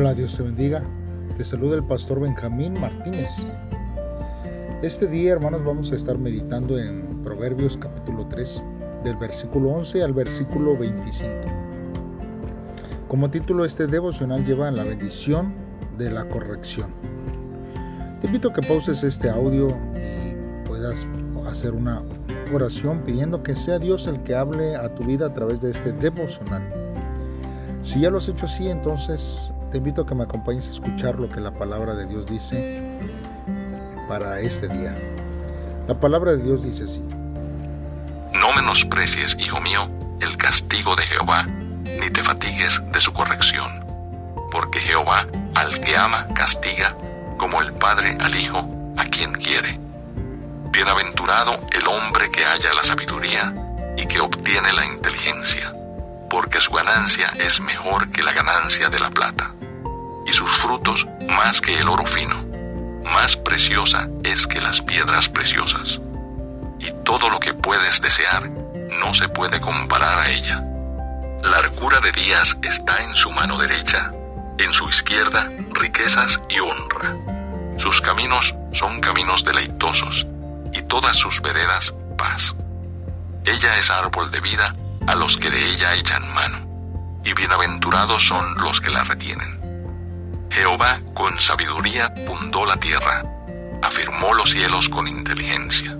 Hola, Dios te bendiga. Te saluda el pastor Benjamín Martínez. Este día, hermanos, vamos a estar meditando en Proverbios capítulo 3, del versículo 11 al versículo 25. Como título, este devocional lleva la bendición de la corrección. Te invito a que pauses este audio y puedas hacer una oración pidiendo que sea Dios el que hable a tu vida a través de este devocional. Si ya lo has hecho así, entonces te invito a que me acompañes a escuchar lo que la palabra de Dios dice para este día. La palabra de Dios dice así. No menosprecies, hijo mío, el castigo de Jehová, ni te fatigues de su corrección, porque Jehová al que ama castiga, como el Padre al Hijo a quien quiere. Bienaventurado el hombre que haya la sabiduría y que obtiene la inteligencia, porque su ganancia es mejor que la ganancia de la plata y sus frutos más que el oro fino. Más preciosa es que las piedras preciosas. Y todo lo que puedes desear no se puede comparar a ella. Largura de días está en su mano derecha, en su izquierda riquezas y honra. Sus caminos son caminos deleitosos, y todas sus veredas paz. Ella es árbol de vida a los que de ella echan mano, y bienaventurados son los que la retienen. Jehová con sabiduría fundó la tierra, afirmó los cielos con inteligencia.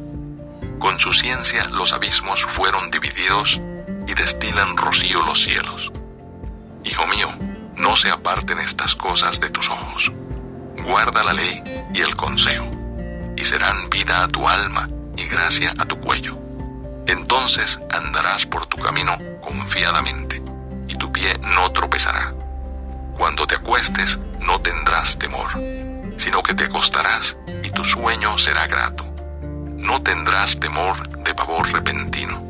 Con su ciencia los abismos fueron divididos y destilan rocío los cielos. Hijo mío, no se aparten estas cosas de tus ojos. Guarda la ley y el consejo, y serán vida a tu alma y gracia a tu cuello. Entonces andarás por tu camino confiadamente, y tu pie no tropezará. Cuando te acuestes, no tendrás temor, sino que te acostarás y tu sueño será grato. No tendrás temor de pavor repentino,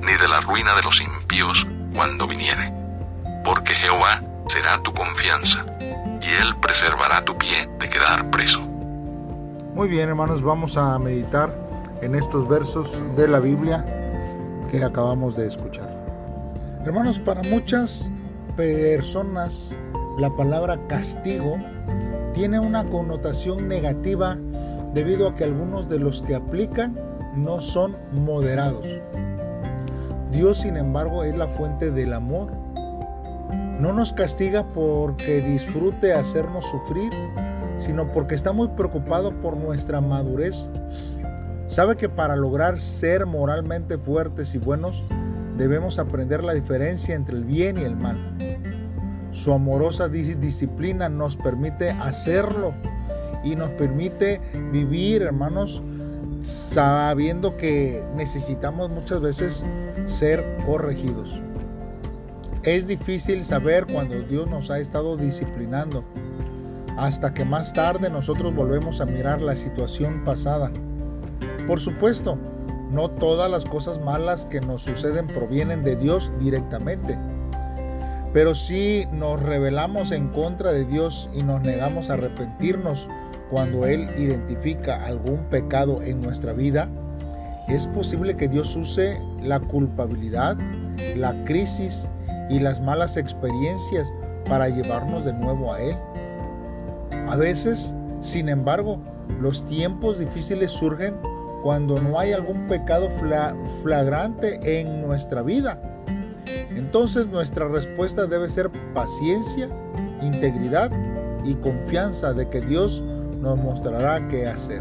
ni de la ruina de los impíos cuando viniere, porque Jehová será tu confianza, y él preservará tu pie de quedar preso. Muy bien, hermanos, vamos a meditar en estos versos de la Biblia que acabamos de escuchar. Hermanos, para muchas personas la palabra castigo tiene una connotación negativa debido a que algunos de los que aplican no son moderados. Dios, sin embargo, es la fuente del amor. No nos castiga porque disfrute hacernos sufrir, sino porque está muy preocupado por nuestra madurez. Sabe que para lograr ser moralmente fuertes y buenos, debemos aprender la diferencia entre el bien y el mal. Su amorosa disciplina nos permite hacerlo y nos permite vivir, hermanos, sabiendo que necesitamos muchas veces ser corregidos. Es difícil saber cuando Dios nos ha estado disciplinando, hasta que más tarde nosotros volvemos a mirar la situación pasada. Por supuesto, no todas las cosas malas que nos suceden provienen de Dios directamente pero si nos rebelamos en contra de Dios y nos negamos a arrepentirnos cuando Él identifica algún pecado en nuestra vida, es posible que Dios use la culpabilidad, la crisis y las malas experiencias para llevarnos de nuevo a Él. A veces, sin embargo, los tiempos difíciles surgen cuando no hay algún pecado flagrante en nuestra vida entonces nuestra respuesta debe ser paciencia, integridad y confianza de que Dios nos mostrará qué hacer.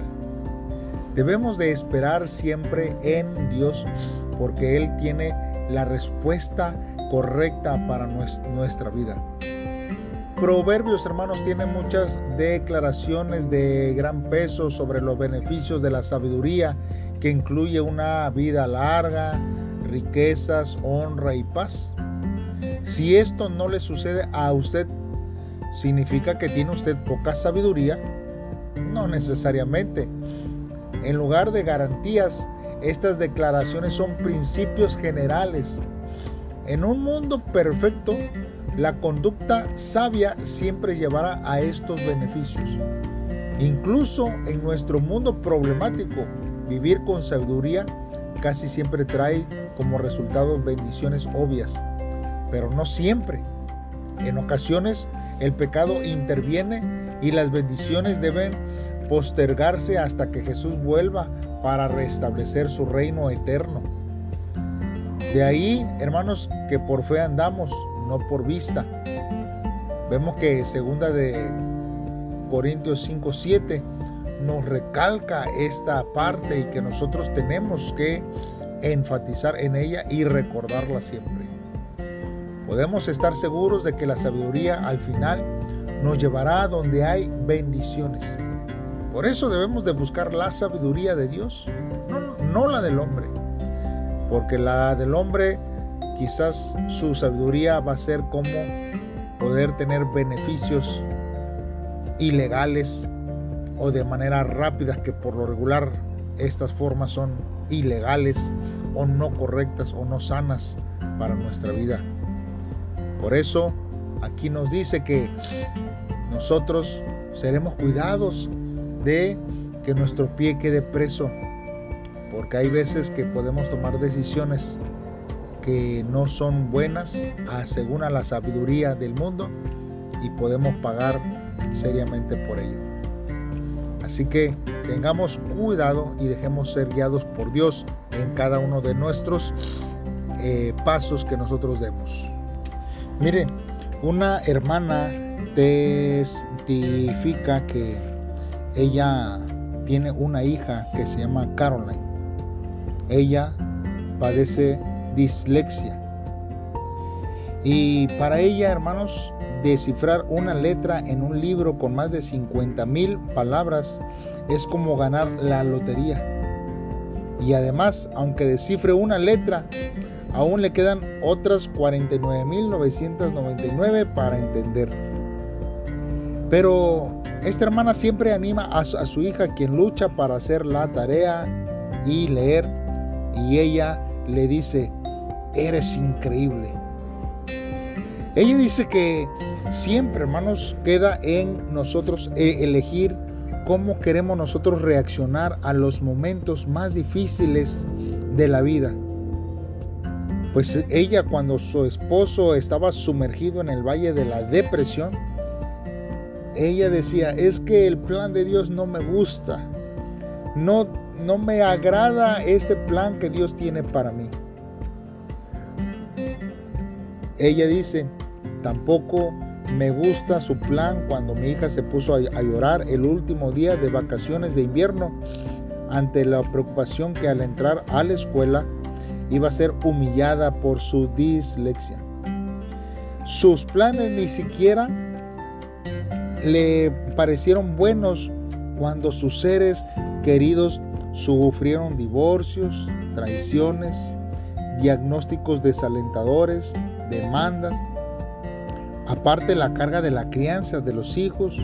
Debemos de esperar siempre en Dios porque Él tiene la respuesta correcta para nuestra vida. Proverbios, hermanos, tiene muchas declaraciones de gran peso sobre los beneficios de la sabiduría que incluye una vida larga, riquezas, honra y paz. Si esto no le sucede a usted, ¿significa que tiene usted poca sabiduría? No necesariamente. En lugar de garantías, estas declaraciones son principios generales. En un mundo perfecto, la conducta sabia siempre llevará a estos beneficios. Incluso en nuestro mundo problemático, vivir con sabiduría casi siempre trae como resultado bendiciones obvias, pero no siempre. En ocasiones el pecado interviene y las bendiciones deben postergarse hasta que Jesús vuelva para restablecer su reino eterno. De ahí, hermanos, que por fe andamos, no por vista. Vemos que segunda de Corintios 5, 7 nos recalca esta parte y que nosotros tenemos que enfatizar en ella y recordarla siempre. Podemos estar seguros de que la sabiduría al final nos llevará a donde hay bendiciones. Por eso debemos de buscar la sabiduría de Dios, no, no la del hombre. Porque la del hombre quizás su sabiduría va a ser como poder tener beneficios ilegales o de manera rápida que por lo regular estas formas son ilegales o no correctas o no sanas para nuestra vida. Por eso aquí nos dice que nosotros seremos cuidados de que nuestro pie quede preso, porque hay veces que podemos tomar decisiones que no son buenas según a la sabiduría del mundo y podemos pagar seriamente por ello. Así que tengamos cuidado y dejemos ser guiados por Dios en cada uno de nuestros eh, pasos que nosotros demos. Mire, una hermana testifica que ella tiene una hija que se llama Caroline. Ella padece dislexia. Y para ella, hermanos, descifrar una letra en un libro con más de 50 mil palabras es como ganar la lotería. Y además, aunque descifre una letra, aún le quedan otras 49.999 para entender. Pero esta hermana siempre anima a su, a su, hija quien lucha para hacer la tarea y leer. Y ella le dice, eres increíble. Ella dice que siempre, hermanos, queda en nosotros e-, elegir cómo queremos nosotros reaccionar a los momentos más difíciles de la vida. Pues ella cuando su esposo estaba sumergido en el valle de la depresión, ella decía, es que el plan de Dios no me gusta. No, no me agrada este plan que Dios tiene para mí. Ella dice, tampoco me gusta su plan cuando mi hija se puso a, llorar el último día de vacaciones de invierno ante la preocupación que al entrar a la escuela iba a ser humillada por su dislexia. Sus planes ni siquiera le parecieron buenos cuando sus seres queridos sufrieron divorcios, traiciones, diagnósticos desalentadores, demandas, aparte la carga de la crianza de los hijos,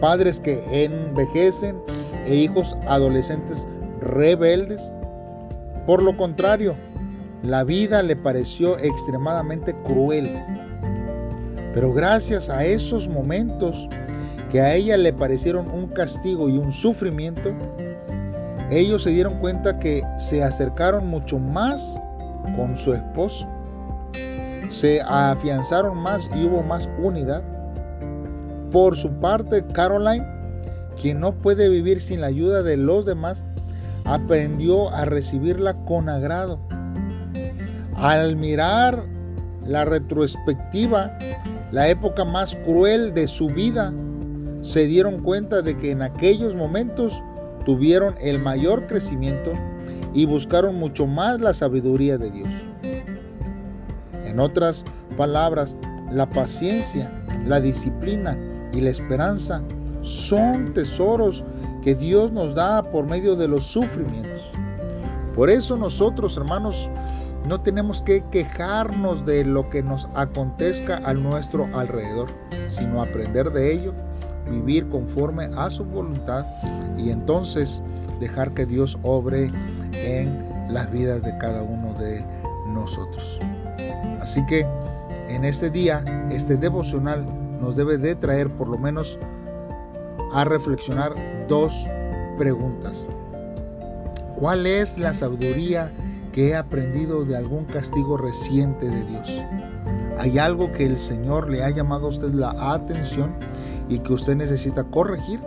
padres que envejecen e hijos adolescentes rebeldes. Por lo contrario, la vida le pareció extremadamente cruel. Pero gracias a esos momentos que a ella le parecieron un castigo y un sufrimiento, ellos se dieron cuenta que se acercaron mucho más con su esposo se afianzaron más y hubo más unidad. Por su parte, Caroline, quien no puede vivir sin la ayuda de los demás, aprendió a recibirla con agrado. Al mirar la retrospectiva, la época más cruel de su vida, se dieron cuenta de que en aquellos momentos tuvieron el mayor crecimiento y buscaron mucho más la sabiduría de Dios. En otras palabras, la paciencia, la disciplina y la esperanza son tesoros que Dios nos da por medio de los sufrimientos. Por eso nosotros, hermanos, no tenemos que quejarnos de lo que nos acontezca a nuestro alrededor, sino aprender de ello, vivir conforme a su voluntad y entonces dejar que Dios obre en las vidas de cada uno de nosotros. Así que en este día, este devocional nos debe de traer por lo menos a reflexionar dos preguntas. ¿Cuál es la sabiduría que he aprendido de algún castigo reciente de Dios? hay algo que el Señor le ha llamado a usted la atención y que usted necesita corregir,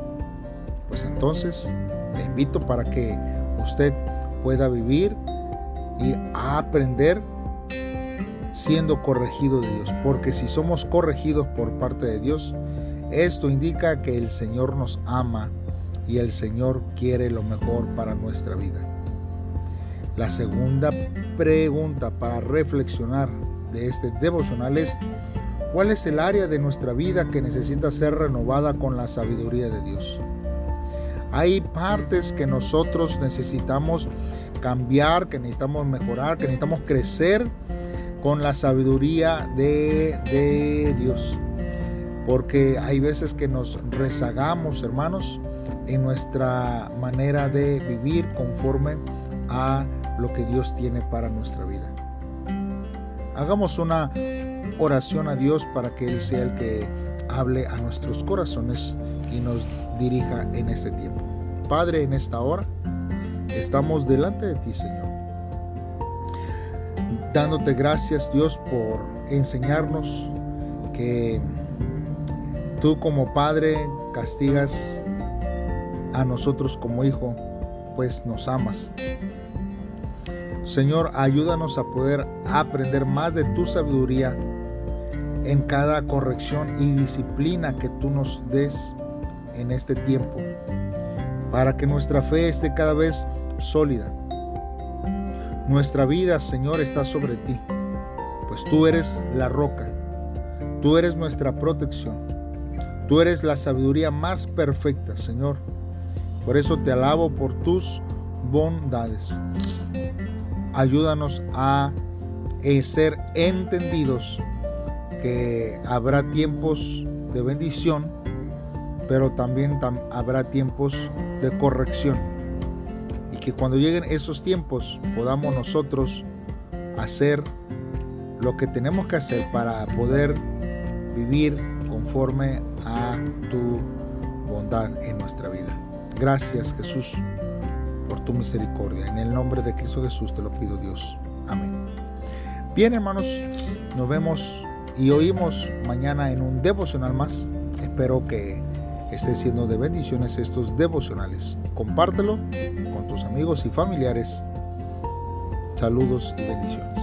pues entonces le invito para que usted pueda vivir y aprender siendo corregido de Dios. Porque si somos corregidos por parte de Dios, esto indica que el Señor nos ama y el Señor quiere lo mejor para nuestra vida. La segunda pregunta para reflexionar de este devocional es, ¿cuál es el área de nuestra vida que necesita ser renovada con la sabiduría de Dios? Hay partes que nosotros necesitamos cambiar, que necesitamos mejorar, que necesitamos crecer con la sabiduría de, Dios. Porque hay veces que nos rezagamos, hermanos, en nuestra manera de vivir conforme a lo que Dios tiene para nuestra vida. Hagamos una oración a Dios para que Él sea el que hable a nuestros corazones y nos dirija en este tiempo. Padre, en esta hora estamos delante de ti, Señor dándote gracias Dios por enseñarnos que tú como Padre castigas a nosotros como hijo, pues nos amas. Señor, ayúdanos a poder aprender más de tu sabiduría en cada corrección y disciplina que tú nos des en este tiempo, para que nuestra fe esté cada vez sólida nuestra vida, Señor, está sobre ti, pues tú eres la roca, tú eres nuestra protección, tú eres la sabiduría más perfecta, Señor. Por eso te alabo por tus bondades. Ayúdanos a eh, ser entendidos que habrá tiempos de bendición, pero también habrá tiempos de corrección que cuando lleguen esos tiempos podamos nosotros hacer lo que tenemos que hacer para poder vivir conforme a tu bondad en nuestra vida. Gracias Jesús por tu misericordia. En el nombre de Cristo Jesús te lo pido Dios. Amén. Bien hermanos, nos vemos y oímos mañana en un devocional más. Espero que esté siendo de bendiciones estos devocionales. Compártelo con tus amigos y familiares. Saludos y bendiciones.